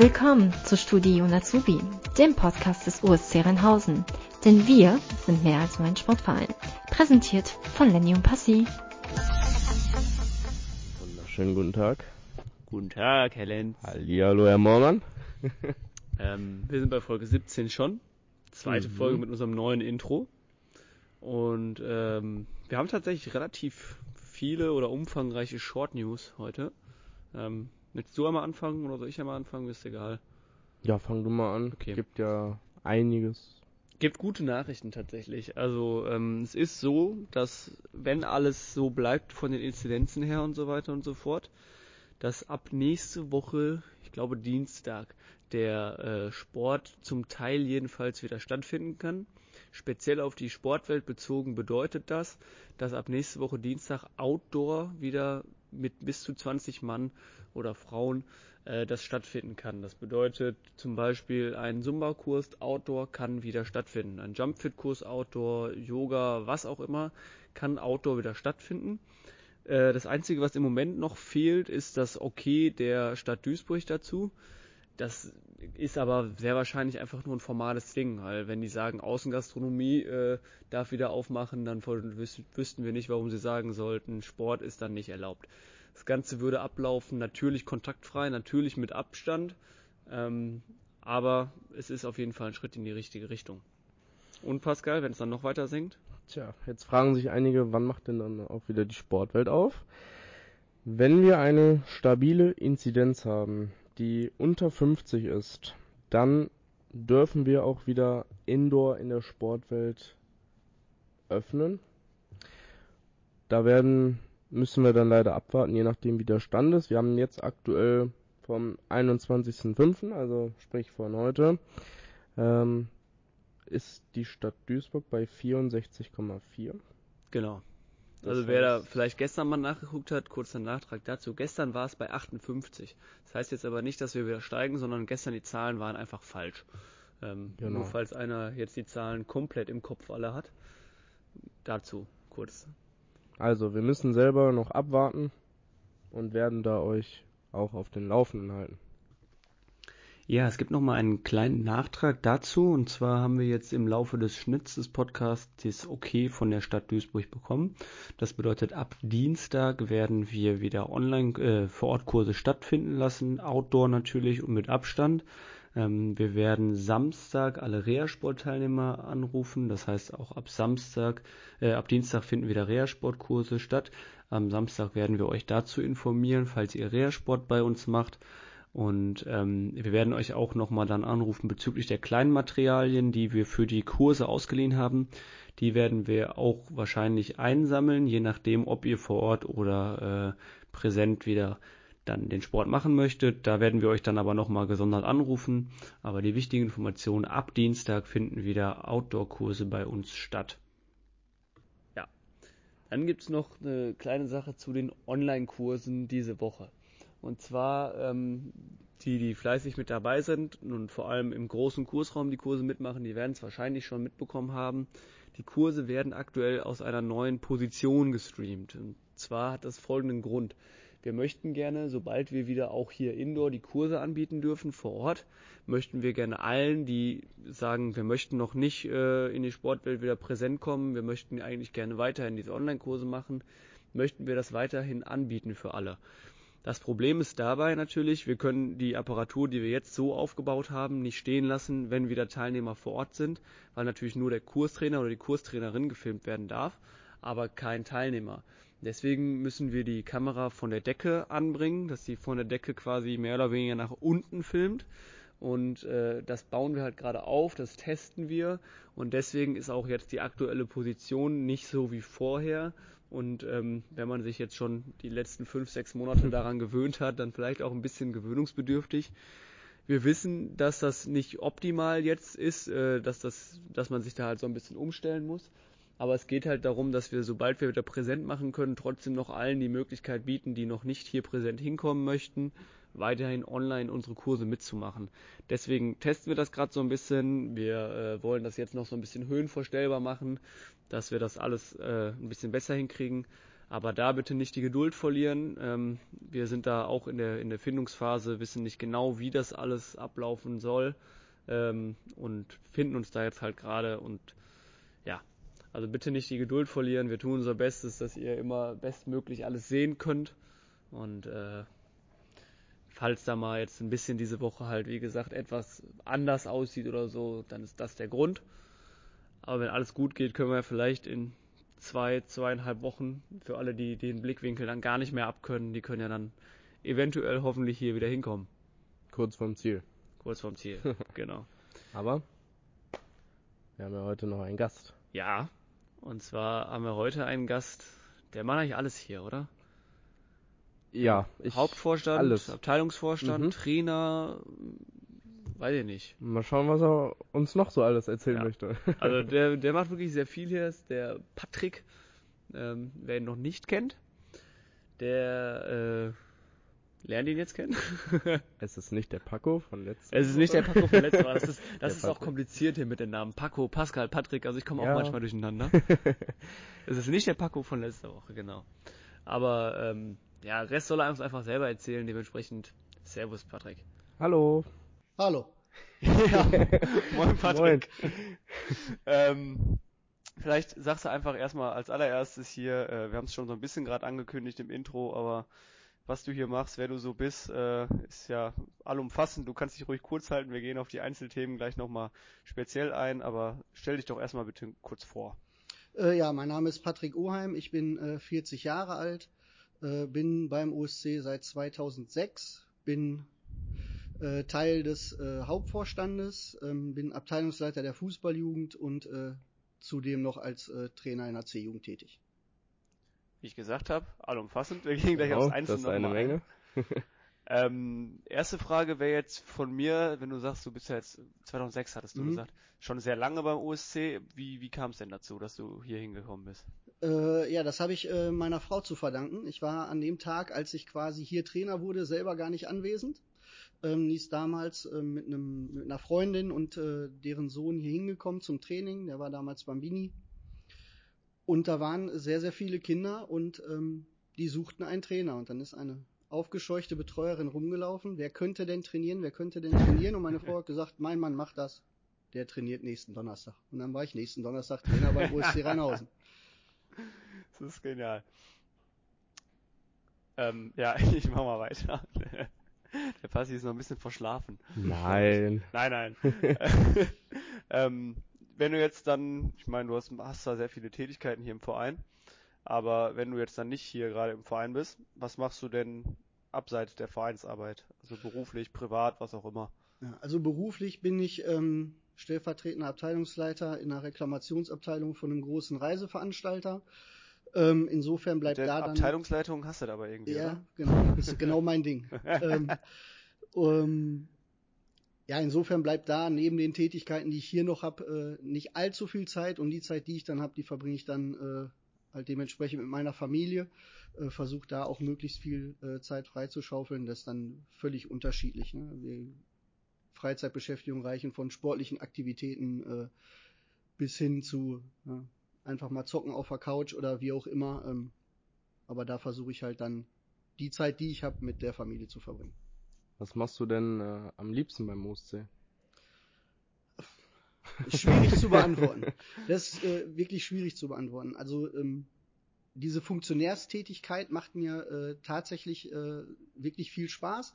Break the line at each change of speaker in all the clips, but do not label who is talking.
Willkommen zu Studi und Azubi, dem Podcast des USC Rheinhausen. Denn wir sind mehr als nur ein Sportverein. Präsentiert von Lenny und Passi.
Wunderschönen guten Tag.
Guten Tag, Herr Lenz.
Hallihallo, Herr Mormann.
Ähm, wir sind bei Folge 17 schon. Zweite
Mhm.
Folge mit unserem neuen Intro. Und ähm, wir haben tatsächlich relativ viele oder umfangreiche Short News heute. Ähm, willst du einmal anfangen oder soll ich einmal anfangen? Ist egal.
Ja, fang du mal an.
Okay.
Gibt ja einiges.
Gibt gute Nachrichten tatsächlich. Also ähm, es ist so, dass wenn alles so bleibt von den Inzidenzen her und so weiter und so fort, dass ab nächste Woche, ich glaube Dienstag, der äh, Sport zum Teil jedenfalls wieder stattfinden kann. Speziell auf die Sportwelt bezogen bedeutet das, dass ab nächste Woche Dienstag Outdoor wieder mit bis zu 20 Mann oder Frauen äh, das stattfinden kann. Das bedeutet zum Beispiel ein Zumba-Kurs Outdoor kann wieder stattfinden. Ein Jumpfit-Kurs Outdoor, Yoga, was auch immer, kann Outdoor wieder stattfinden. Äh, das Einzige, was im Moment noch fehlt, ist das Okay der Stadt Duisburg dazu. Das ist aber sehr wahrscheinlich einfach nur ein formales Ding, weil wenn die sagen, Außengastronomie äh, darf wieder aufmachen, dann wüssten wir nicht, warum sie sagen sollten, Sport ist dann nicht erlaubt. Das Ganze würde ablaufen, natürlich kontaktfrei, natürlich mit Abstand, ähm, aber es ist auf jeden Fall ein Schritt in die richtige Richtung. Und Pascal, wenn es dann noch weiter sinkt?
Tja, jetzt fragen sich einige, wann macht denn dann auch wieder die Sportwelt auf? Wenn wir eine stabile Inzidenz haben, die unter 50 ist, dann dürfen wir auch wieder Indoor in der Sportwelt öffnen. Da werden, müssen wir dann leider abwarten, je nachdem wie der Stand ist. Wir haben jetzt aktuell vom 21.05., also sprich von heute, ähm, ist die Stadt Duisburg bei 64,4.
Genau.
Das
Also wer da vielleicht gestern mal nachgeguckt hat, kurzer Nachtrag dazu. Gestern war es bei 58. Das heißt jetzt aber nicht, dass wir wieder steigen, sondern gestern die Zahlen waren einfach falsch. Ähm,
Genau.
Nur falls einer jetzt die Zahlen komplett im Kopf alle hat. Dazu kurz.
Also, wir müssen selber noch abwarten und werden da euch auch auf den Laufenden halten.
Ja, es gibt noch mal einen kleinen Nachtrag dazu. Und zwar haben wir jetzt im Laufe des Schnitts des Podcasts das Okay von der Stadt Duisburg bekommen. Das bedeutet, ab Dienstag werden wir wieder online äh, Vorortkurse stattfinden lassen, Outdoor natürlich und mit Abstand. Ähm, wir werden Samstag alle Reha-Sport-Teilnehmer anrufen. Das heißt, auch ab Samstag, äh, ab Dienstag finden wieder Reha-Sportkurse statt. Am Samstag werden wir euch dazu informieren, falls ihr Reha-Sport bei uns macht. Und ähm, wir werden euch auch nochmal dann anrufen bezüglich der kleinen Materialien, die wir für die Kurse ausgeliehen haben. Die werden wir auch wahrscheinlich einsammeln, je nachdem, ob ihr vor Ort oder äh, präsent wieder dann den Sport machen möchtet. Da werden wir euch dann aber nochmal gesondert anrufen. Aber die wichtigen Informationen, ab Dienstag finden wieder Outdoor-Kurse bei uns statt. Ja, dann gibt's noch eine kleine Sache zu den Online-Kursen diese Woche. Und zwar ähm, die, die fleißig mit dabei sind und vor allem im großen Kursraum die Kurse mitmachen, die werden es wahrscheinlich schon mitbekommen haben. Die Kurse werden aktuell aus einer neuen Position gestreamt. Und zwar hat das folgenden Grund. Wir möchten gerne, sobald wir wieder auch hier indoor die Kurse anbieten dürfen vor Ort, möchten wir gerne allen, die sagen, wir möchten noch nicht äh, in die Sportwelt wieder präsent kommen, wir möchten eigentlich gerne weiterhin diese Online-Kurse machen, möchten wir das weiterhin anbieten für alle. Das Problem ist dabei natürlich, wir können die Apparatur, die wir jetzt so aufgebaut haben, nicht stehen lassen, wenn wieder Teilnehmer vor Ort sind, weil natürlich nur der Kurstrainer oder die Kurstrainerin gefilmt werden darf, aber kein Teilnehmer. Deswegen müssen wir die Kamera von der Decke anbringen, dass sie von der Decke quasi mehr oder weniger nach unten filmt. Und äh, das bauen wir halt gerade auf, das testen wir. Und deswegen ist auch jetzt die aktuelle Position nicht so wie vorher. Und ähm, wenn man sich jetzt schon die letzten fünf, sechs Monate daran gewöhnt hat, dann vielleicht auch ein bisschen gewöhnungsbedürftig. Wir wissen, dass das nicht optimal jetzt ist, äh, dass, das, dass man sich da halt so ein bisschen umstellen muss. Aber es geht halt darum, dass wir, sobald wir wieder präsent machen können, trotzdem noch allen die Möglichkeit bieten, die noch nicht hier präsent hinkommen möchten, weiterhin online unsere Kurse mitzumachen. Deswegen testen wir das gerade so ein bisschen. Wir äh, wollen das jetzt noch so ein bisschen höhenvorstellbar machen, dass wir das alles äh, ein bisschen besser hinkriegen. Aber da bitte nicht die Geduld verlieren. Ähm, wir sind da auch in der, in der Findungsphase, wissen nicht genau, wie das alles ablaufen soll ähm, und finden uns da jetzt halt gerade und ja, also bitte nicht die Geduld verlieren. Wir tun unser Bestes, dass ihr immer bestmöglich alles sehen könnt und äh, falls da mal jetzt ein bisschen diese Woche halt, wie gesagt, etwas anders aussieht oder so, dann ist das der Grund. Aber wenn alles gut geht, können wir vielleicht in zwei, zweieinhalb Wochen für alle, die den Blickwinkel dann gar nicht mehr abkönnen, die können ja dann eventuell hoffentlich hier wieder hinkommen.
Kurz vorm Ziel.
Kurz vorm Ziel, genau.
Aber wir haben ja heute noch einen Gast.
Ja, und zwar haben wir heute einen Gast, der macht eigentlich alles hier, oder?
Ja,
ich, Hauptvorstand,
alles.
Abteilungsvorstand, mhm. Trainer, weiß ich nicht.
Mal schauen, was er uns noch so alles erzählen
ja.
möchte.
Also der, der macht wirklich sehr viel hier, ist der Patrick, ähm, wer ihn noch nicht kennt, der äh, lernt ihn jetzt kennen.
es ist nicht der Paco von letztem
Es ist nicht der Paco von letztem Mal. Das ist, das ist auch kompliziert hier mit den Namen. Paco, Pascal, Patrick, also ich komme ja. auch manchmal durcheinander. es ist nicht der Paco von letzter Woche, genau. Aber ähm, ja, Rest soll er uns einfach selber erzählen, dementsprechend Servus, Patrick.
Hallo.
Hallo.
ja, moin, Patrick. Moin. ähm, vielleicht sagst du einfach erstmal als allererstes hier, äh, wir haben es schon so ein bisschen gerade angekündigt im Intro, aber was du hier machst, wer du so bist, äh, ist ja allumfassend. Du kannst dich ruhig kurz halten. Wir gehen auf die Einzelthemen gleich nochmal speziell ein, aber stell dich doch erstmal bitte kurz vor.
Äh, ja, mein Name ist Patrick Oheim. Ich bin äh, 40 Jahre alt, äh, bin beim OSC seit 2006, bin äh, Teil des äh, Hauptvorstandes, ähm, bin Abteilungsleiter der Fußballjugend und äh, zudem noch als äh, Trainer in der C-Jugend tätig.
Wie ich gesagt habe, allumfassend. Wir gehen gleich genau, aufs Einzelne.
Das ist eine Menge.
ähm, erste Frage wäre jetzt von mir, wenn du sagst, du bist ja jetzt 2006 hattest du mhm. gesagt, schon sehr lange beim OSC. Wie, wie kam es denn dazu, dass du hier hingekommen bist?
Äh, ja, das habe ich äh, meiner Frau zu verdanken. Ich war an dem Tag, als ich quasi hier Trainer wurde, selber gar nicht anwesend. Ähm, die ist damals äh, mit, einem, mit einer Freundin und äh, deren Sohn hier hingekommen zum Training. Der war damals Bambini. Und da waren sehr, sehr viele Kinder und ähm, die suchten einen Trainer. Und dann ist eine aufgescheuchte Betreuerin rumgelaufen. Wer könnte denn trainieren? Wer könnte denn trainieren? Und meine Frau hat gesagt, mein Mann macht das. Der trainiert nächsten Donnerstag. Und dann war ich nächsten Donnerstag Trainer beim OSC Rheinhausen.
Das ist genial. Ähm, ja, ich mach mal weiter. Der Passi ist noch ein bisschen verschlafen.
Nein.
Nein, nein. ähm, wenn du jetzt dann, ich meine, du hast, hast zwar sehr viele Tätigkeiten hier im Verein, aber wenn du jetzt dann nicht hier gerade im Verein bist, was machst du denn abseits der Vereinsarbeit? Also beruflich, privat, was auch immer.
Ja, also beruflich bin ich ähm, stellvertretender Abteilungsleiter in einer Reklamationsabteilung von einem großen Reiseveranstalter. Ähm, insofern bleibt da dann.
Abteilungsleitung hast du da aber irgendwie.
Ja,
oder?
genau. Das ist genau mein Ding. ähm, um, ja, insofern bleibt da neben den Tätigkeiten, die ich hier noch habe, äh, nicht allzu viel Zeit und die Zeit, die ich dann habe, die verbringe ich dann äh, halt dementsprechend mit meiner Familie. Äh, Versuche da auch möglichst viel äh, Zeit freizuschaufeln. Das ist dann völlig unterschiedlich. Ne? Die Freizeitbeschäftigung reichen von sportlichen Aktivitäten äh, bis hin zu ja, einfach mal zocken auf der Couch oder wie auch immer. Ähm, aber da versuche ich halt dann die Zeit, die ich habe, mit der Familie zu verbringen.
Was machst du denn äh, am liebsten beim OSC?
Schwierig zu beantworten. Das ist äh, wirklich schwierig zu beantworten. Also ähm, diese Funktionärstätigkeit macht mir äh, tatsächlich äh, wirklich viel Spaß.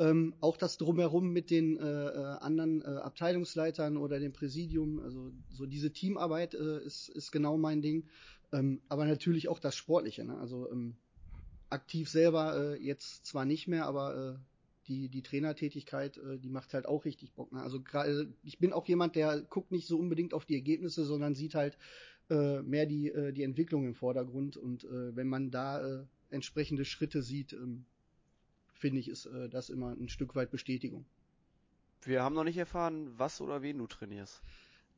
Ähm, auch das drumherum mit den äh, äh, anderen äh, Abteilungsleitern oder dem Präsidium, also so diese Teamarbeit äh, ist, ist genau mein Ding. Ähm, aber natürlich auch das Sportliche. Ne? Also ähm, aktiv selber äh, jetzt zwar nicht mehr, aber äh, die, die Trainertätigkeit, äh, die macht halt auch richtig Bock. Ne? Also gerade, ich bin auch jemand, der guckt nicht so unbedingt auf die Ergebnisse, sondern sieht halt äh, mehr die, äh, die Entwicklung im Vordergrund. Und äh, wenn man da äh, entsprechende Schritte sieht, ähm, finde ich, ist äh, das immer ein Stück weit Bestätigung.
Wir haben noch nicht erfahren, was oder wen du trainierst.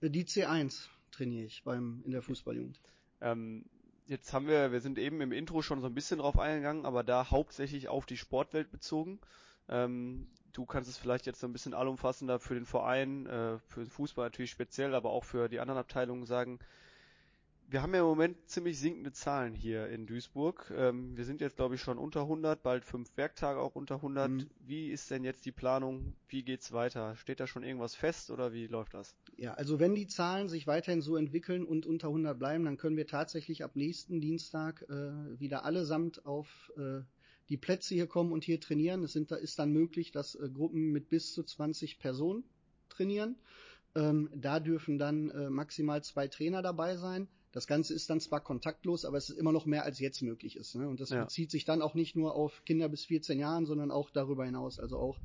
Äh, die C1 trainiere ich beim in der Fußballjugend.
Ähm, jetzt haben wir, wir sind eben im Intro schon so ein bisschen drauf eingegangen, aber da hauptsächlich auf die Sportwelt bezogen. Ähm, du kannst es vielleicht jetzt so ein bisschen allumfassender für den Verein, äh, für den Fußball natürlich speziell, aber auch für die anderen Abteilungen sagen. Wir haben ja im Moment ziemlich sinkende Zahlen hier in Duisburg. Ähm, wir sind jetzt, glaube ich, schon unter 100, bald fünf Werktage auch unter 100. Mhm. Wie ist denn jetzt die Planung? Wie geht's weiter? Steht da schon irgendwas fest oder wie läuft das?
Ja, also wenn die Zahlen sich weiterhin so entwickeln und unter 100 bleiben, dann können wir tatsächlich ab nächsten Dienstag äh, wieder allesamt auf äh, die Plätze hier kommen und hier trainieren. Es sind, ist dann möglich, dass äh, Gruppen mit bis zu 20 Personen trainieren. Ähm, da dürfen dann äh, maximal zwei Trainer dabei sein. Das Ganze ist dann zwar kontaktlos, aber es ist immer noch mehr als jetzt möglich ist. Ne? Und das ja. bezieht sich dann auch nicht nur auf Kinder bis 14 Jahren, sondern auch darüber hinaus. Also auch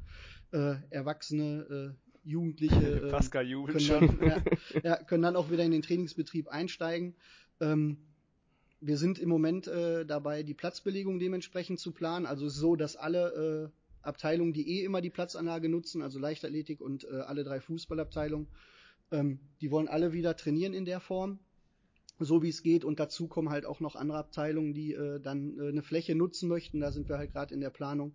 äh, Erwachsene, äh, Jugendliche
äh, Pascal Jubel
können, dann, ja, ja, können dann auch wieder in den Trainingsbetrieb einsteigen. Ähm, wir sind im Moment äh, dabei, die Platzbelegung dementsprechend zu planen. Also so, dass alle äh, Abteilungen, die eh immer die Platzanlage nutzen, also Leichtathletik und äh, alle drei Fußballabteilungen, ähm, die wollen alle wieder trainieren in der Form so wie es geht. Und dazu kommen halt auch noch andere Abteilungen, die äh, dann äh, eine Fläche nutzen möchten. Da sind wir halt gerade in der Planung,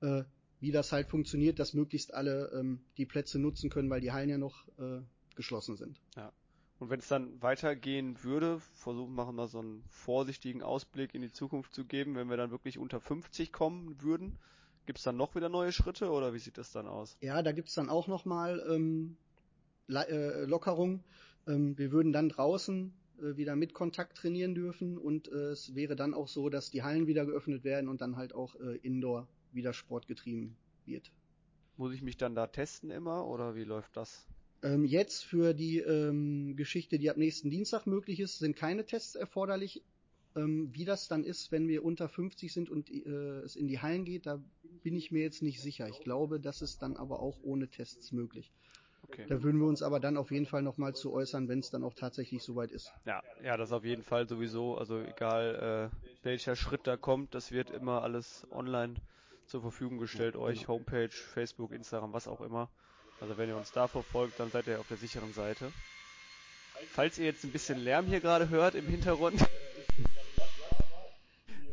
äh, wie das halt funktioniert, dass möglichst alle ähm, die Plätze nutzen können, weil die Hallen ja noch äh, geschlossen sind.
Ja. Und wenn es dann weitergehen würde, versuchen wir mal so einen vorsichtigen Ausblick in die Zukunft zu geben, wenn wir dann wirklich unter 50 kommen würden, gibt es dann noch wieder neue Schritte oder wie sieht das dann aus?
Ja, da gibt's dann auch nochmal ähm, äh, Lockerung. Ähm, wir würden dann draußen äh, wieder mit Kontakt trainieren dürfen und äh, es wäre dann auch so, dass die Hallen wieder geöffnet werden und dann halt auch äh, Indoor wieder Sport getrieben wird.
Muss ich mich dann da testen immer oder wie läuft das?
Ähm, jetzt für die ähm, Geschichte, die ab nächsten Dienstag möglich ist, sind keine Tests erforderlich. Ähm, wie das dann ist, wenn wir unter 50 sind und äh, es in die Hallen geht, da bin ich mir jetzt nicht sicher. Ich glaube, das ist dann aber auch ohne Tests möglich. Okay. Da würden wir uns aber dann auf jeden Fall nochmal zu äußern, wenn es dann auch tatsächlich soweit ist.
Ja, ja, das auf jeden Fall sowieso. Also egal äh, welcher Schritt da kommt, das wird immer alles online zur Verfügung gestellt, ja, euch, genau. Homepage, Facebook, Instagram, was auch immer. Also wenn ihr uns da verfolgt, dann seid ihr auf der sicheren Seite. Falls ihr jetzt ein bisschen Lärm hier gerade hört im Hintergrund,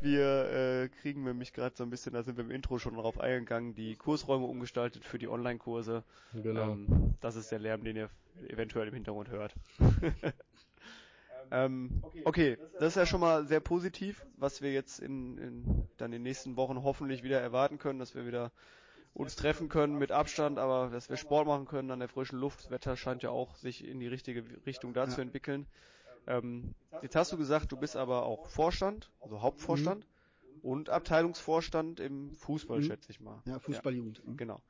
wir äh, kriegen nämlich gerade so ein bisschen, da sind wir im Intro schon drauf eingegangen, die Kursräume umgestaltet für die Online-Kurse. Genau. Ähm, das ist der Lärm, den ihr eventuell im Hintergrund hört. ähm, okay, das ist ja schon mal sehr positiv, was wir jetzt in, in dann in den nächsten Wochen hoffentlich wieder erwarten können, dass wir wieder uns treffen können mit Abstand, aber dass wir Sport machen können an der frischen Luft. Das Wetter scheint ja auch sich in die richtige Richtung da ja. zu entwickeln. Ähm, jetzt hast du gesagt, du bist aber auch Vorstand, also Hauptvorstand mhm. und Abteilungsvorstand im Fußball, mhm. schätze ich mal.
Ja, Fußballjugend.
Ja, mhm. genau.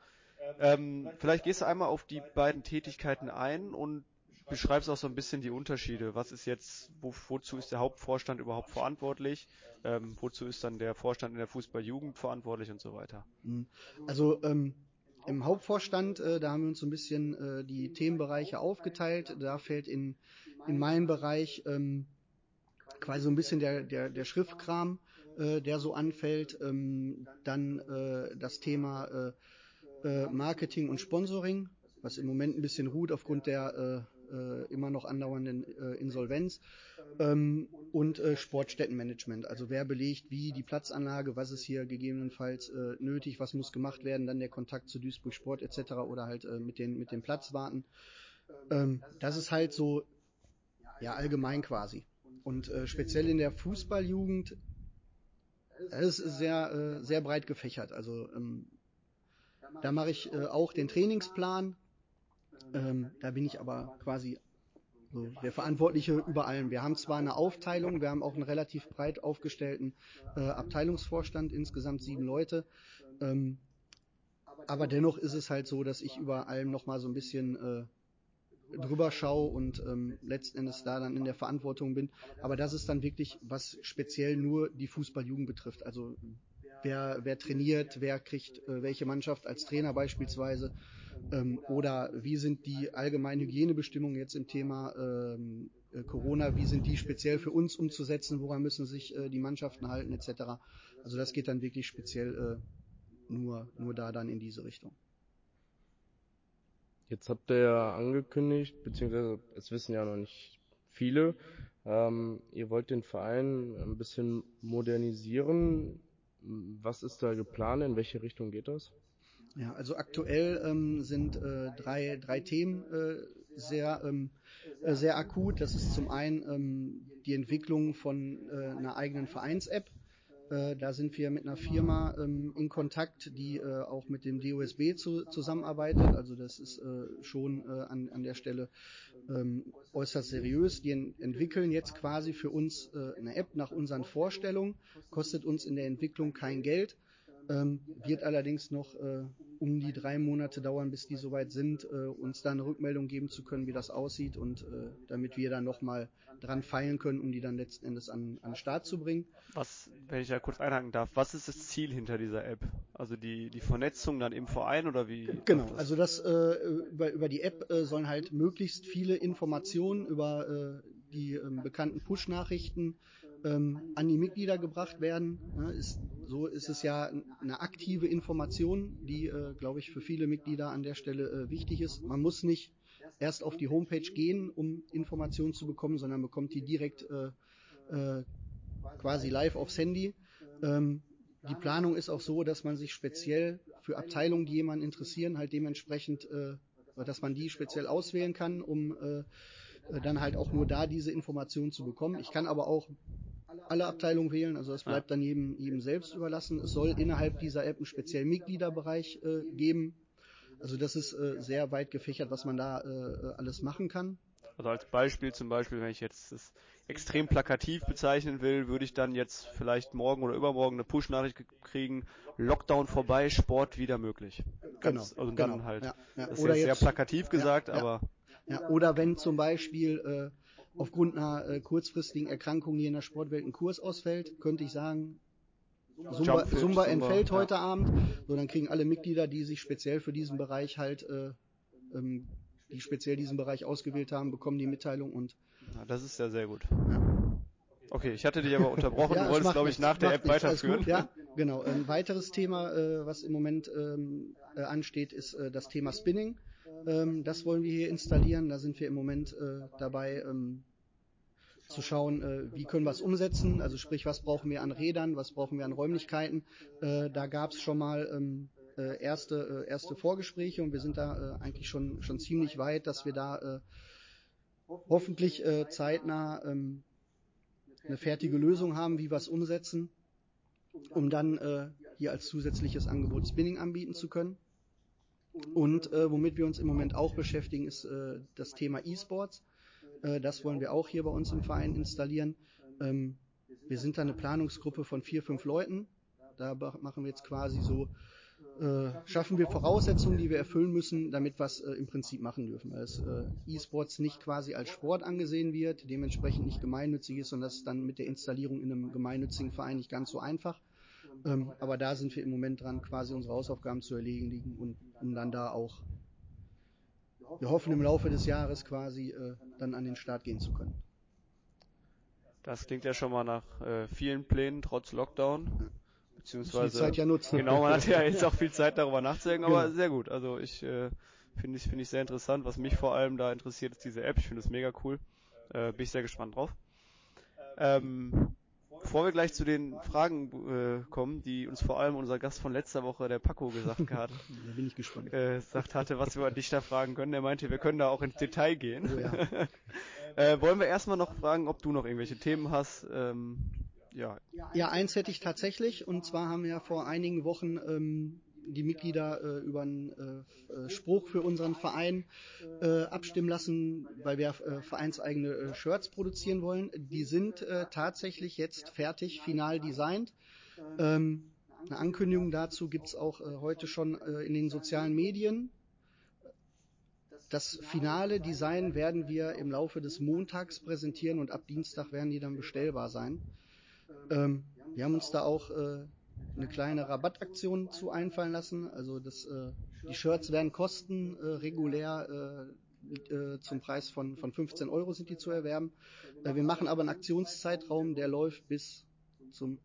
Ähm, vielleicht gehst du einmal auf die beiden Tätigkeiten ein und beschreibst auch so ein bisschen die Unterschiede. Was ist jetzt, wo, wozu ist der Hauptvorstand überhaupt verantwortlich? Ähm, wozu ist dann der Vorstand in der Fußballjugend verantwortlich und so weiter?
Mhm. Also ähm, im Hauptvorstand, äh, da haben wir uns so ein bisschen äh, die Themenbereiche aufgeteilt. Da fällt in, in meinem Bereich ähm, quasi so ein bisschen der, der, der Schriftkram, äh, der so anfällt. Ähm, dann äh, das Thema äh, äh, Marketing und Sponsoring, was im Moment ein bisschen ruht aufgrund der äh, äh, immer noch andauernden äh, Insolvenz ähm, und äh, Sportstättenmanagement. Also wer belegt wie die Platzanlage, was ist hier gegebenenfalls äh, nötig, was muss gemacht werden, dann der Kontakt zu Duisburg Sport etc. oder halt äh, mit den mit den Platzwarten. Ähm, das ist halt so ja allgemein quasi. Und äh, speziell in der Fußballjugend es ist sehr äh, sehr breit gefächert. Also ähm, da mache ich äh, auch den Trainingsplan, ähm, da bin ich aber quasi so der Verantwortliche über allem. Wir haben zwar eine Aufteilung, wir haben auch einen relativ breit aufgestellten äh, Abteilungsvorstand, insgesamt sieben Leute. Ähm, aber dennoch ist es halt so, dass ich über allem nochmal so ein bisschen äh, drüber schaue und ähm, letzten Endes da dann in der Verantwortung bin. Aber das ist dann wirklich, was speziell nur die Fußballjugend betrifft. Also wer, wer trainiert, wer kriegt äh, welche Mannschaft als Trainer beispielsweise ähm, oder wie sind die allgemeinen Hygienebestimmungen jetzt im Thema ähm, äh, Corona, wie sind die speziell für uns umzusetzen, woran müssen sich äh, die Mannschaften halten etc. Also das geht dann wirklich speziell äh, nur, nur da dann in diese Richtung.
Jetzt habt ihr ja angekündigt, beziehungsweise es wissen ja noch nicht viele, ähm, ihr wollt den Verein ein bisschen modernisieren. Was ist da geplant? In welche Richtung geht das?
Ja, also aktuell ähm, sind äh, drei, drei Themen äh, sehr, ähm, äh, sehr akut. Das ist zum einen ähm, die Entwicklung von äh, einer eigenen Vereins-App. Äh, da sind wir mit einer Firma ähm, in Kontakt, die äh, auch mit dem DOSB zu, zusammenarbeitet. Also das ist äh, schon äh, an, an der Stelle ähm, äußerst seriös. Die en entwickeln jetzt quasi für uns äh, eine App nach unseren Vorstellungen, kostet uns in der Entwicklung kein Geld. Ähm, wird allerdings noch äh, um die drei Monate dauern, bis die soweit sind, äh, uns da eine Rückmeldung geben zu können, wie das aussieht und äh, damit wir dann nochmal dran feilen können, um die dann letzten Endes an, an den Start zu bringen.
Was, wenn ich da kurz einhaken darf, was ist das Ziel hinter dieser App? Also die, die Vernetzung dann im Verein oder wie?
Genau, das? also das äh, über, über die App äh, sollen halt möglichst viele Informationen über äh, die ähm, bekannten Push-Nachrichten ähm, an die Mitglieder gebracht werden. Ja, ist, so ist es ja eine aktive Information, die, äh, glaube ich, für viele Mitglieder an der Stelle äh, wichtig ist. Man muss nicht erst auf die Homepage gehen, um Informationen zu bekommen, sondern bekommt die direkt äh, äh, quasi live aufs Handy. Ähm, die Planung ist auch so, dass man sich speziell für Abteilungen, die jemanden interessieren, halt dementsprechend, äh, dass man die speziell auswählen kann, um äh, äh, dann halt auch nur da diese Informationen zu bekommen. Ich kann aber auch alle Abteilungen wählen, also das bleibt dann jedem, jedem selbst überlassen. Es soll innerhalb dieser App einen speziellen Mitgliederbereich äh, geben. Also das ist äh, sehr weit gefächert, was man da äh, alles machen kann.
Also als Beispiel zum Beispiel, wenn ich jetzt das extrem plakativ bezeichnen will, würde ich dann jetzt vielleicht morgen oder übermorgen eine Push-Nachricht kriegen, Lockdown vorbei, Sport wieder möglich.
Ganz,
genau. Also
genau,
dann halt,
ja, ja.
das ist
Oder
jetzt sehr plakativ gesagt,
ja.
aber
Ja, oder wenn zum Beispiel äh, aufgrund einer äh, kurzfristigen Erkrankung hier in der Sportwelt ein Kurs ausfällt, könnte ich sagen, Zumba, Zumba entfällt
ja.
heute Abend. So, dann kriegen alle Mitglieder, die sich speziell für diesen Bereich halt, äh, ähm, die speziell diesen Bereich ausgewählt haben, bekommen die Mitteilung und
ja, das ist ja sehr gut. Okay, ich hatte dich aber unterbrochen,
Ja,
du
es
wolltest glaube ich nach der App
nichts,
weiterführen.
Gut, ja, genau. Ein weiteres Thema, äh, was im Moment ähm, äh, ansteht, ist äh, das Thema Spinning. Ähm, das wollen wir hier installieren. Da sind wir im Moment äh, dabei, ähm, zu schauen, äh, wie können wir es umsetzen. Also sprich, was brauchen wir an Rädern, was brauchen wir an Räumlichkeiten. Äh, da gab es schon mal ähm, äh, erste, äh, erste Vorgespräche und wir sind da äh, eigentlich schon, schon ziemlich weit, dass wir da hoffentlich zeitnah ähm, eine fertige Lösung haben, wie wir es umsetzen, um dann hier als zusätzliches Angebot Spinning anbieten zu können. Und äh, womit wir uns im Moment auch beschäftigen, ist äh, das Thema E-Sports. Äh, das wollen wir auch hier bei uns im Verein installieren. Ähm, wir sind da eine Planungsgruppe von vier, fünf Leuten. Da machen wir jetzt quasi so, äh, schaffen wir Voraussetzungen, die wir erfüllen müssen, damit wir es äh, im Prinzip machen dürfen. Weil es äh, E-Sports nicht quasi als Sport angesehen wird, dementsprechend nicht gemeinnützig ist und das ist dann mit der Installierung in einem gemeinnützigen Verein nicht ganz so einfach. Ähm, aber da sind wir im Moment dran, quasi unsere Hausaufgaben zu erledigen und um dann da auch, wir hoffen im Laufe des Jahres quasi äh, dann an den Start gehen zu können.
Das klingt ja schon mal nach äh, vielen Plänen trotz Lockdown.
Die
Beziehungsweise
Zeit ja nutzen.
Genau, man hat ja jetzt auch viel Zeit darüber nachzudenken, aber
Genau.
sehr gut. Also ich äh, finde ich finde ich sehr interessant. Was mich vor allem da interessiert, ist diese App. Ich finde es mega cool. Äh, bin ich sehr gespannt drauf. Ähm, bevor wir gleich zu den Fragen äh, kommen, die uns vor allem unser Gast von letzter Woche, der Paco, gesagt hat,
Da bin ich gespannt.
äh, gesagt hatte, was wir dich da fragen können. Er meinte, wir können da auch ins Detail gehen.
Oh ja.
äh, wollen wir erstmal noch fragen, ob du noch irgendwelche Themen hast? Ähm, ja,
Ja, eins hätte ich tatsächlich. Und zwar haben wir ja vor einigen Wochen ähm, die Mitglieder äh, über einen äh, äh, Spruch für unseren Verein äh, abstimmen lassen, weil wir äh, vereinseigene äh, Shirts produzieren wollen. Die sind äh, tatsächlich jetzt fertig, final designt. Ähm, eine Ankündigung dazu gibt's auch äh, heute schon äh, in den sozialen Medien. Das finale Design werden wir im Laufe des Montags präsentieren und ab Dienstag werden die dann bestellbar sein. Ähm, wir haben uns da auch äh, eine kleine Rabattaktion zu einfallen lassen. Also das, äh, die Shirts werden kosten äh, regulär äh, äh, zum Preis von, von 15 Euro sind die zu erwerben. Äh, wir machen aber einen Aktionszeitraum, der läuft bis zum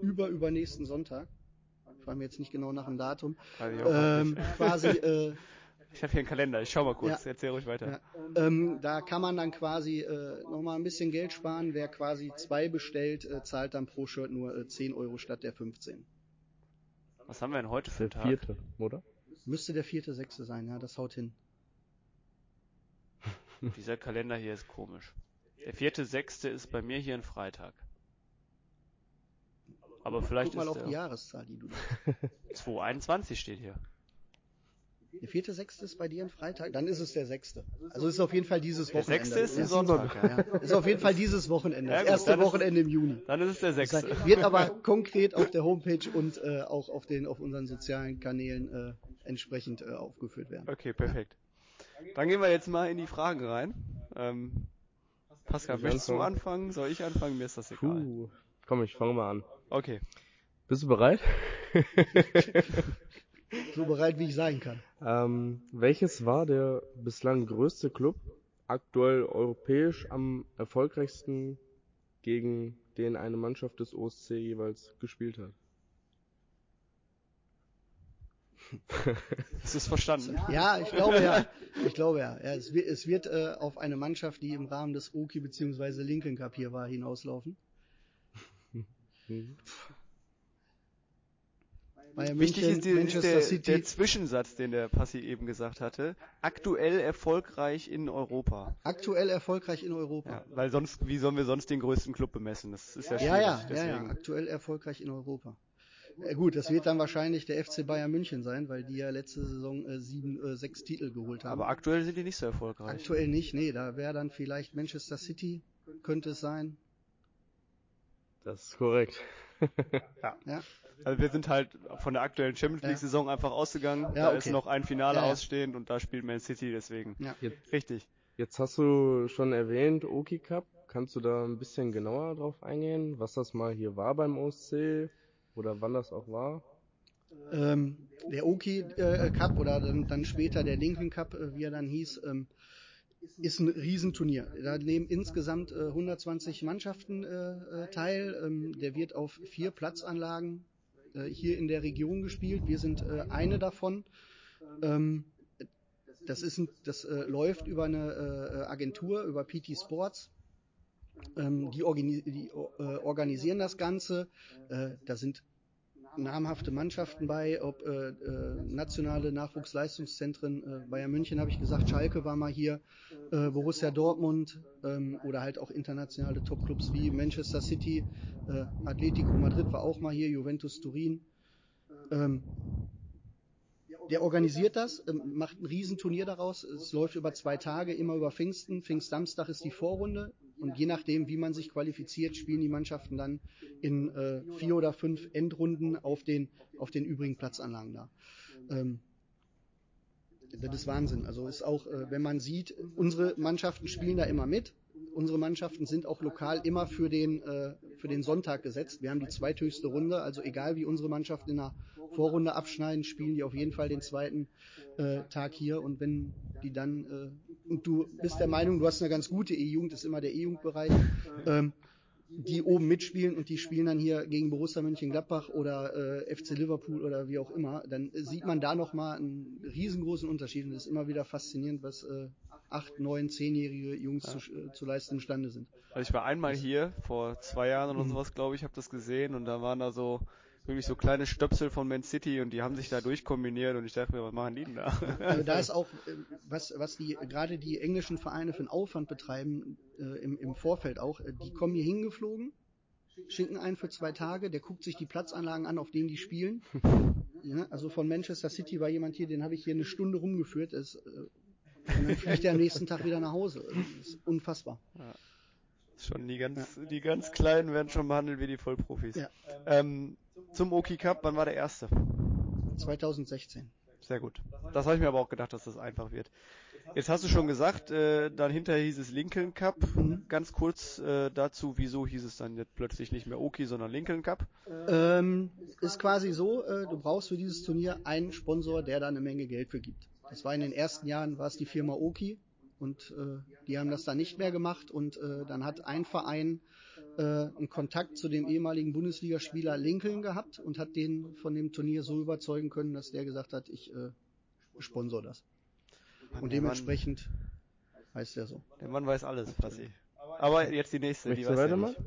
überübernächsten Sonntag. Fragen wir jetzt nicht genau nach dem Datum.
ich
Ähm, quasi äh,
Ich habe hier einen Kalender, ich schau mal kurz,
Ja.
erzähl ruhig weiter.
ja. Ähm, da kann man dann quasi äh, nochmal ein bisschen Geld sparen. Wer quasi zwei bestellt, äh, zahlt dann pro Shirt nur äh, 10 Euro statt der 15.
Was haben wir denn heute für einen Tag?
vierte, oder?
Müsste der vierte, sechste sein, ja, das haut hin.
Dieser Kalender hier ist komisch. Der vierte, sechste ist bei mir hier ein Freitag. Aber vielleicht
Guck mal
ist
auf
der
die Jahreszahl, die du.
221 steht hier.
Der vierte, sechste ist bei dir ein Freitag, dann ist es der sechste. Also ist auf jeden Fall dieses
Der
Wochenende.
sechste ist ein. Sonntag. Ja.
Ist auf jeden Fall dieses Wochenende.
Ja,
Das erste Wochenende im Juni.
Dann ist es der
Das
sechste.
wird aber konkret auf der Homepage und äh, auch auf den auf unseren sozialen Kanälen äh, entsprechend äh, aufgeführt werden.
Okay, perfekt. Dann gehen wir jetzt mal in die Fragen rein. Ähm, Pascal, möchtest du
anfangen?
anfangen? Soll ich anfangen? Mir ist das egal.
Puh. Komm, ich fange mal an.
Okay.
Bist du bereit?
So bereit, wie ich sein kann.
ähm, welches war der bislang größte Club, aktuell europäisch am erfolgreichsten, gegen den eine Mannschaft des OSC jeweils gespielt hat?
Hast du es verstanden?
Ja, ich glaube ja. Ich glaube ja. ja es wird, es wird äh, auf eine Mannschaft, die im Rahmen des Oki bzw. Lincoln Cup hier war, hinauslaufen. Bayern
Wichtig
München,
ist, die, ist
Manchester
der,
City.
der Zwischensatz, den der Passi eben gesagt hatte. Aktuell erfolgreich in Europa.
aktuell erfolgreich in Europa.
Ja, weil sonst, wie sollen wir sonst den größten Club bemessen? Das ist ja schwierig.
Ja, ja, ja,
deswegen.
ja, aktuell erfolgreich in Europa. Äh, gut, das wird dann wahrscheinlich der FC Bayern München sein, weil die ja letzte Saison äh, sieben, äh, sechs Titel geholt haben.
Aber aktuell sind die nicht so erfolgreich.
aktuell nicht, nee, da wäre dann vielleicht Manchester City, könnte es sein.
Das ist korrekt.
Ja,
Also wir sind halt von der aktuellen Champions
Ja.
League Saison einfach ausgegangen.
Ja,
da ist
okay.
noch ein Finale
Ja, ja.
ausstehend und da spielt Man City deswegen.
ja.
Richtig.
Jetzt hast du schon erwähnt, Oki Cup. Kannst du da ein bisschen genauer drauf eingehen, was das mal hier war beim OSC oder wann das auch war?
Ähm, der Oki äh, Cup oder dann, dann später der Lincoln Cup, äh, wie er dann hieß, ähm, ist ein Riesenturnier. Da nehmen insgesamt äh, 120 Mannschaften äh, äh, teil. Ähm, der wird auf vier Platzanlagen äh, hier in der Region gespielt. Wir sind äh, eine davon. Ähm, das ist ein, das äh, läuft über eine Agentur, über PT Sports. Ähm, die, organi die organisieren das Ganze. Da sind namhafte Mannschaften bei, ob äh, äh, nationale Nachwuchsleistungszentren, äh, Bayern München habe ich gesagt, Schalke war mal hier, äh, Borussia Dortmund ähm, oder halt auch internationale Topclubs wie Manchester City, äh, Atletico Madrid war auch mal hier, Juventus Turin. Ähm, der organisiert das, ähm, macht ein Riesenturnier daraus. Es läuft über zwei Tage, immer über Pfingsten. Pfingstsamstag ist die Vorrunde. Und je nachdem, wie man sich qualifiziert, spielen die Mannschaften dann in äh, vier oder fünf Endrunden auf den, auf den übrigen Platzanlagen da. Ähm, das ist Wahnsinn. Also ist auch, äh, wenn man sieht, unsere Mannschaften spielen da immer mit. Unsere Mannschaften sind auch lokal immer für den, äh, für den Sonntag gesetzt. Wir haben die zweithöchste Runde, also egal wie unsere Mannschaften in der Vorrunde abschneiden, spielen die auf jeden Fall den zweiten äh, Tag hier. Und wenn die dann, äh, und du bist der Meinung, du hast eine ganz gute E-Jugend, ist immer der E-Jugendbereich, ähm, die oben mitspielen und die spielen dann hier gegen Borussia Mönchengladbach oder äh, FC Liverpool oder wie auch immer, dann sieht man da nochmal einen riesengroßen Unterschied und es ist immer wieder faszinierend, was äh, acht, neun, zehnjährige Jungs zu, äh, zu leisten imstande sind.
Also ich war einmal hier, vor zwei Jahren oder
Mhm.
sowas, glaube ich, habe das gesehen und da waren da so wirklich so kleine Stöpsel von Man City und die haben sich da durchkombiniert und ich dachte mir, was machen die denn da?
Also da ist auch, äh, was, was die gerade die englischen Vereine für einen Aufwand betreiben, äh, im, im Vorfeld auch, äh, die kommen hier hingeflogen, schicken einen für zwei Tage, der guckt sich die Platzanlagen an, auf denen die spielen. Ja, also von Manchester City war jemand hier, den habe ich hier eine Stunde rumgeführt. Das, äh, und dann fliegt er am nächsten Tag wieder nach Hause. Das ist unfassbar.
schon die ganz, die ganz Kleinen werden schon behandelt wie die Vollprofis.
Ja.
Ähm, zum Oki Cup, wann war der erste?
2016.
Sehr gut. Das habe ich mir aber auch gedacht, dass das einfach wird. Jetzt hast du schon gesagt, äh, dann hinterher hieß es Lincoln Cup.
Mhm.
Ganz kurz äh, dazu, wieso hieß es dann jetzt plötzlich nicht mehr Oki, sondern Lincoln Cup?
Ähm, ist quasi so, äh, du brauchst für dieses Turnier einen Sponsor, der da eine Menge Geld für gibt. Das war in den ersten Jahren, war es die Firma Oki und äh, die haben das dann nicht mehr gemacht und äh, dann hat ein Verein äh, einen Kontakt zu dem ehemaligen Bundesligaspieler Lincoln gehabt und hat den von dem Turnier so überzeugen können, dass der gesagt hat, ich äh, sponsor das. Und
der
dementsprechend heißt der so.
Mann, der Mann weiß alles, Passi. Aber jetzt die nächste, die
Möchtest du
weiß er
weitermachen?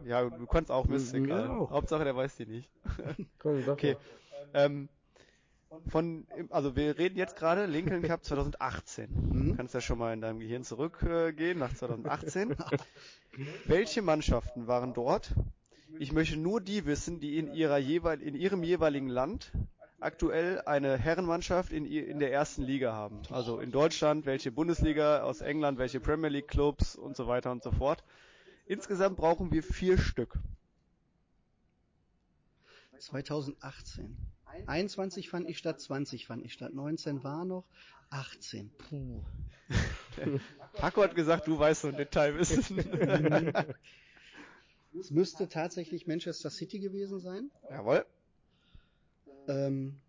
nicht. Ja, du kannst auch, ist
Ja, auch.
Hauptsache, der weiß die nicht. Okay. Ähm, von, also wir reden jetzt gerade Lincoln Cup 2018.
Mhm.
Du kannst ja schon mal in deinem Gehirn zurückgehen nach 2018. Welche Mannschaften waren dort? Ich möchte nur die wissen, die in ihrer jeweil, in ihrem jeweiligen Land aktuell eine Herrenmannschaft in, in der ersten Liga haben. Also in Deutschland, welche Bundesliga, aus England, welche Premier League Clubs und so weiter und so fort. Insgesamt brauchen wir vier Stück.
2018. 21 fand ich statt, 20 fand ich statt, 19 war noch, 18. Puh.
Paco hat gesagt, du weißt so ein Detailwissen.
Es müsste tatsächlich Manchester City gewesen sein.
Jawohl.
Ähm,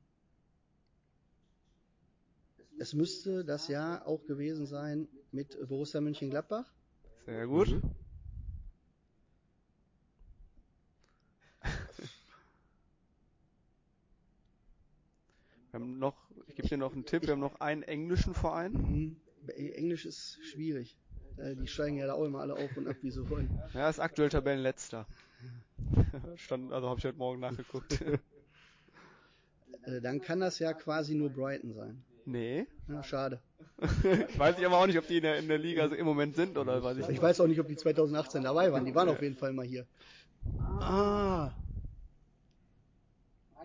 es müsste das Jahr auch gewesen sein mit Borussia Mönchengladbach.
Sehr gut.
Mhm.
Wir haben noch, ich gebe dir noch einen Tipp, wir haben noch einen englischen Verein.
Mhm. Englisch ist schwierig. Äh, Die steigen ja da auch immer alle auf und ab, wie sie wollen.
Ja, ist aktuell Tabellenletzter. Stand, also habe ich heute Morgen nachgeguckt.
Äh, Dann kann das ja quasi nur Brighton sein.
nee.
Ja, schade.
ich weiß aber auch nicht, ob die in der, in der Liga so im Moment sind oder weiß ich
Ich weiß auch nicht, ob die 2018 dabei waren. Die waren auf jeden Fall mal hier. Ah.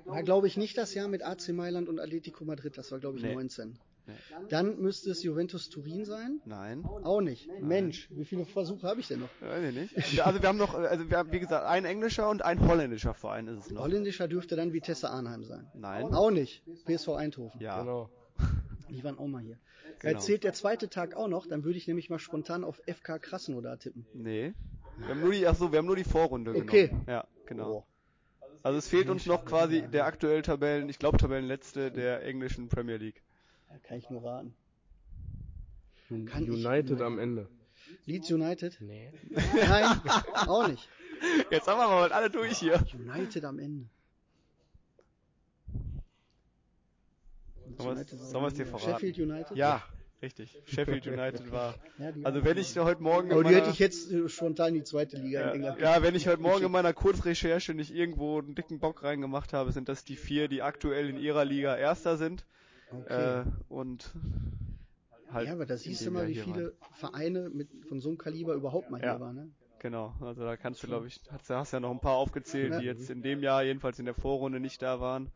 War, glaube ich, nicht das Jahr mit AC Mailand und Atletico Madrid. Das war, glaube ich,
Nee.
19.
Nee.
Dann müsste es Juventus Turin sein.
Nein.
Auch nicht. Mensch, wie viele Versuche habe ich denn noch?
Weiß ich nicht. Also wir haben noch, also wir haben, wie gesagt, ein englischer und ein holländischer Verein ist es noch.
Holländischer dürfte dann Vitesse Arnheim sein.
Nein.
Auch nicht. PSV Eindhoven.
Ja.
Genau.
Die waren auch mal hier.
Genau.
Erzählt der zweite Tag auch noch, dann würde ich nämlich mal spontan auf FK Krasnodar tippen.
Nee. Wir haben nur die, ach so, wir haben nur die Vorrunde
Okay.
genommen. Ja, genau.
Oh.
Also es fehlt uns noch quasi der aktuell Tabellen, ich glaube Tabellenletzte der englischen Premier League.
Da kann ich nur raten. Kann
United am Ende.
Leeds United?
Nee.
Nein, auch nicht.
Jetzt haben wir mal alle durch hier.
United am Ende.
Sollen wir es- dir verraten?
Sheffield United?
Ja, richtig. Sheffield United war.
Ja,
Also wenn ich heute Morgen in
Aber die
meiner-
hätte ich jetzt äh, spontan in die zweite Liga in
ja,
England.
ja, wenn ich heute Morgen in meiner Kurzrecherche nicht irgendwo einen dicken Bock reingemacht habe, sind das die vier, die aktuell in ihrer Liga Erster sind.
Okay.
Äh, und halt
ja, aber da
in
siehst du mal, wie viele
waren.
Vereine mit, von so einem Kaliber überhaupt mal
Ja.
hier waren. Ne?
Genau, also da kannst du, glaube ich, hast, hast ja noch ein paar aufgezählt, die jetzt in dem Jahr jedenfalls in der Vorrunde nicht da waren.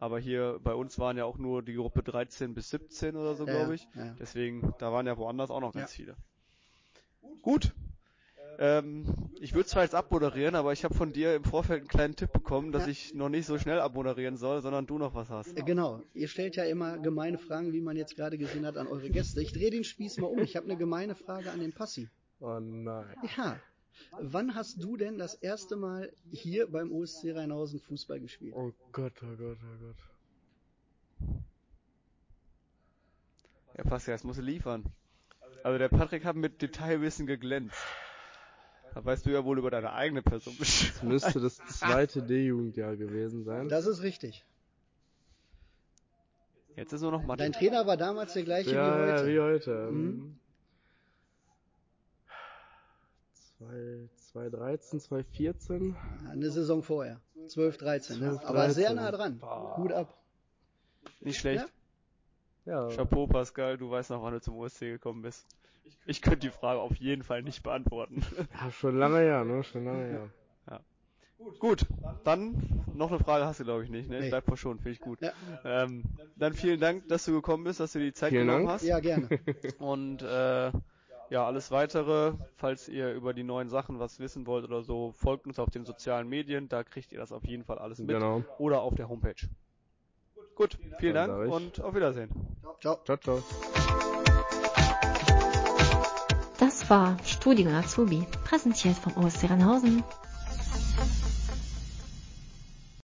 Aber hier bei uns waren ja auch nur die Gruppe 13 bis 17 oder so,
Ja,
glaube ich.
ja.
Deswegen, da waren ja woanders auch noch ganz
Ja.
viele. Gut. Ähm, ich würde zwar jetzt abmoderieren, aber ich habe von dir im Vorfeld einen kleinen Tipp bekommen, dass
Ja.
ich noch nicht so schnell abmoderieren soll, sondern du noch was hast.
Äh, Genau, ihr stellt ja immer gemeine Fragen, wie man jetzt gerade gesehen hat, an eure Gäste. Ich drehe den Spieß mal um. Ich habe eine gemeine Frage an den Passi.
Oh nein.
Ja, wann hast du denn das erste Mal hier beim OSC Rheinhausen Fußball gespielt?
Oh Gott, oh Gott, oh Gott.
Ja, Pascal, jetzt musst du liefern. Also der Patrick hat mit Detailwissen geglänzt. Da weißt du ja wohl über deine eigene Person Bescheid.
Es müsste das zweite D-Jugendjahr gewesen sein.
Das ist richtig.
Jetzt ist nur noch Mathe.
Dein Trainer war damals der gleiche
ja,
wie
ja,
heute.
wie heute.
Mhm.
Zwei- 2013, 2014.
Eine Saison vorher. 12, 13. Ne?
12,
Aber sehr
13.
nah dran.
Boah.
Hut ab.
Nicht schlecht.
Ja,
Chapeau, Pascal, du weißt noch, wann du zum OSC gekommen bist. Ich könnte die Frage auf jeden Fall nicht beantworten.
ja, schon lange her, ne? Schon lange her.
gut, dann noch eine Frage hast du, glaube ich, nicht. Ne?
Nee.
Ich bleib verschont, finde ich gut.
Ja,
Ähm, dann vielen Dank, dass du gekommen bist, dass du die Zeit
Vielen
genommen
Dank.
hast.
ja gerne.
Und äh, ja, alles weitere, falls ihr über die neuen Sachen was wissen wollt oder so, folgt uns auf den sozialen Medien, da kriegt ihr das auf jeden Fall alles mit.
Genau.
Oder auf der Homepage. Gut, vielen Dank und auf Wiedersehen.
Ciao.
Ciao, ciao.
Das war Studio Azubi, präsentiert vom OSC Rheinhausen